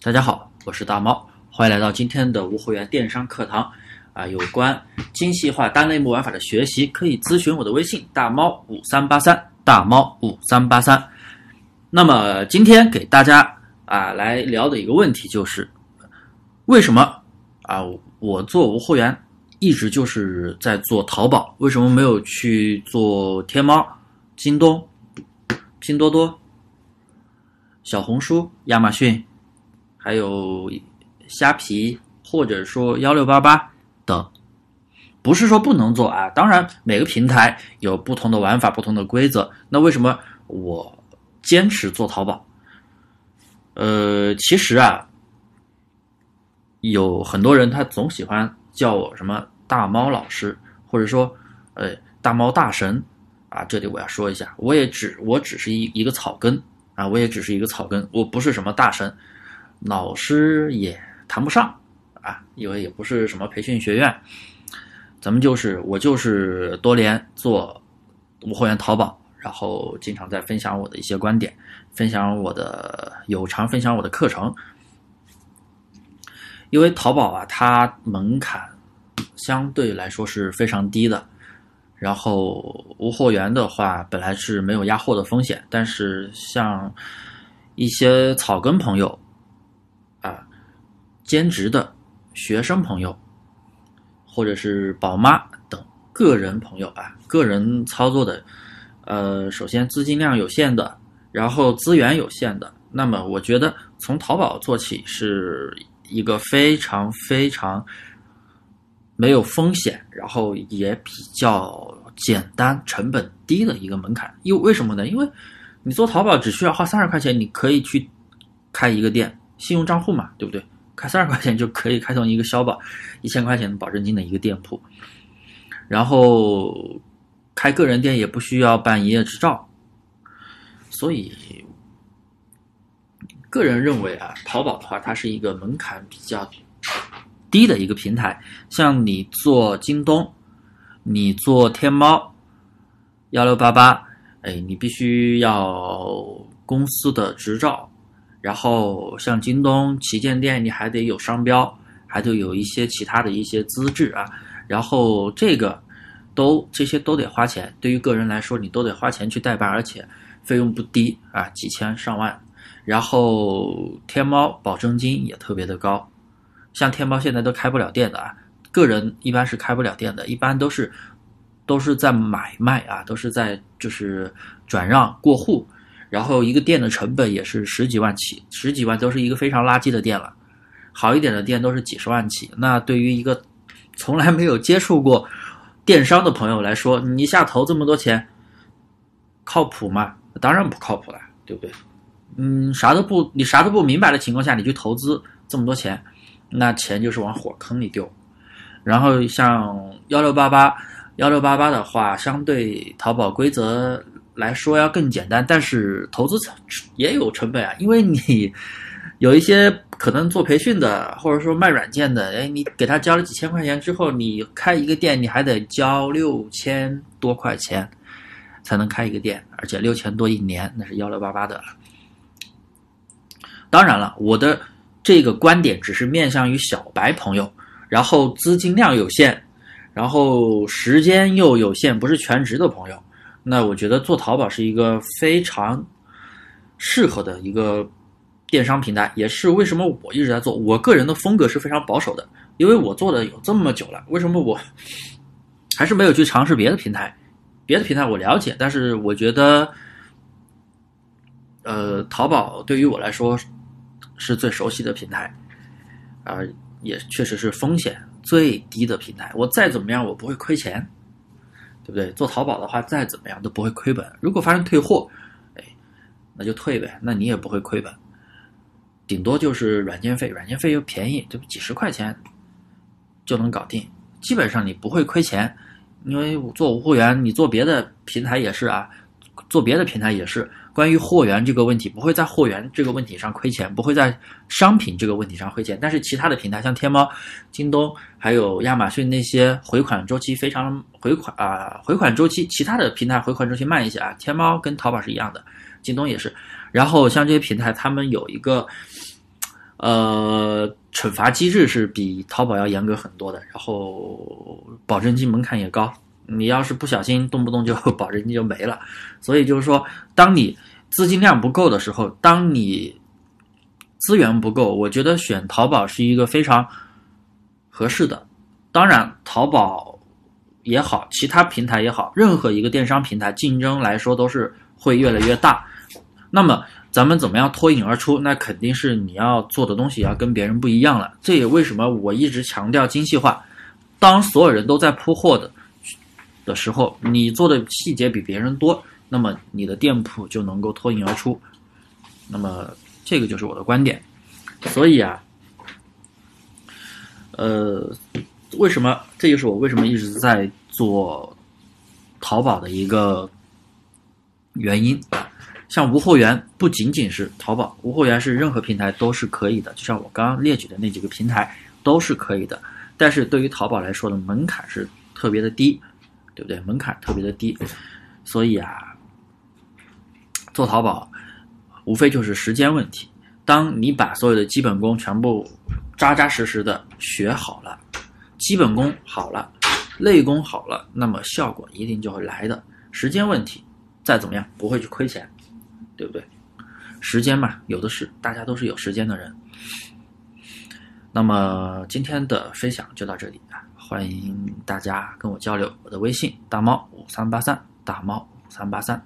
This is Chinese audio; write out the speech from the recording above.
大家好，我是大猫，欢迎来到今天的无货源电商课堂。啊，有关精细化单类目玩法的学习，可以咨询我的微信大猫五三八三大猫五三八三。那么今天给大家啊来聊的一个问题就是，为什么啊我做无货源一直就是在做淘宝，为什么没有去做天猫、京东、拼多多、小红书、亚马逊，还有虾皮，或者说幺六八八？等，不是说不能做啊，当然每个平台有不同的玩法、不同的规则。那为什么我坚持做淘宝？呃，其实啊，有很多人他总喜欢叫我什么大猫老师，或者说呃大猫大神啊。这里我要说一下，我也只我只是一一个草根啊，我也只是一个草根，我不是什么大神，老师也谈不上。啊，因为也不是什么培训学院，咱们就是我就是多年做无货源淘宝，然后经常在分享我的一些观点，分享我的有偿分享我的课程。因为淘宝啊，它门槛相对来说是非常低的，然后无货源的话本来是没有压货的风险，但是像一些草根朋友，兼职的。学生朋友，或者是宝妈等个人朋友啊，个人操作的，呃，首先资金量有限的，然后资源有限的，那么我觉得从淘宝做起是一个非常非常没有风险，然后也比较简单、成本低的一个门槛。因为为什么呢？因为你做淘宝只需要花三十块钱，你可以去开一个店，信用账户嘛，对不对？开三十块钱就可以开通一个消保一千块钱保证金的一个店铺，然后开个人店也不需要办营业执照，所以个人认为啊，淘宝的话，它是一个门槛比较低的一个平台。像你做京东，你做天猫、幺六八八，哎，你必须要公司的执照。然后像京东旗舰店，你还得有商标，还得有一些其他的一些资质啊。然后这个都这些都得花钱，对于个人来说，你都得花钱去代办，而且费用不低啊，几千上万。然后天猫保证金也特别的高，像天猫现在都开不了店的啊，个人一般是开不了店的，一般都是都是在买卖啊，都是在就是转让过户。然后一个店的成本也是十几万起，十几万都是一个非常垃圾的店了，好一点的店都是几十万起。那对于一个从来没有接触过电商的朋友来说，你一下投这么多钱，靠谱吗？当然不靠谱了，对不对？嗯，啥都不，你啥都不明白的情况下，你去投资这么多钱，那钱就是往火坑里丢。然后像幺六八八，幺六八八的话，相对淘宝规则。来说要更简单，但是投资成也有成本啊，因为你有一些可能做培训的，或者说卖软件的，哎，你给他交了几千块钱之后，你开一个店，你还得交六千多块钱才能开一个店，而且六千多一年，那是幺六八八的。当然了，我的这个观点只是面向于小白朋友，然后资金量有限，然后时间又有限，不是全职的朋友。那我觉得做淘宝是一个非常适合的一个电商平台，也是为什么我一直在做。我个人的风格是非常保守的，因为我做的有这么久了，为什么我还是没有去尝试别的平台？别的平台我了解，但是我觉得，呃，淘宝对于我来说是最熟悉的平台，啊，也确实是风险最低的平台。我再怎么样，我不会亏钱。对不对？做淘宝的话，再怎么样都不会亏本。如果发生退货，哎，那就退呗，那你也不会亏本，顶多就是软件费，软件费又便宜，就几十块钱就能搞定。基本上你不会亏钱，因为做无货源，你做别的平台也是啊，做别的平台也是。关于货源这个问题，不会在货源这个问题上亏钱，不会在商品这个问题上亏钱。但是其他的平台，像天猫、京东，还有亚马逊那些回款周期非常回款啊，回款周期，其他的平台回款周期慢一些啊。天猫跟淘宝是一样的，京东也是。然后像这些平台，他们有一个呃，惩罚机制是比淘宝要严格很多的，然后保证金门槛也高。你要是不小心，动不动就保证金就没了。所以就是说，当你资金量不够的时候，当你资源不够，我觉得选淘宝是一个非常合适的。当然，淘宝也好，其他平台也好，任何一个电商平台竞争来说都是会越来越大。那么，咱们怎么样脱颖而出？那肯定是你要做的东西要跟别人不一样了。这也为什么我一直强调精细化。当所有人都在铺货的。的时候，你做的细节比别人多，那么你的店铺就能够脱颖而出。那么这个就是我的观点。所以啊，呃，为什么？这就是我为什么一直在做淘宝的一个原因。像无货源不仅仅是淘宝，无货源是任何平台都是可以的，就像我刚刚列举的那几个平台都是可以的。但是对于淘宝来说的门槛是特别的低。对不对？门槛特别的低，所以啊，做淘宝无非就是时间问题。当你把所有的基本功全部扎扎实实的学好了，基本功好了，内功好了，那么效果一定就会来的。时间问题，再怎么样不会去亏钱，对不对？时间嘛，有的是，大家都是有时间的人。那么今天的分享就到这里啊。欢迎大家跟我交流，我的微信大猫五三八三，大猫五三八三。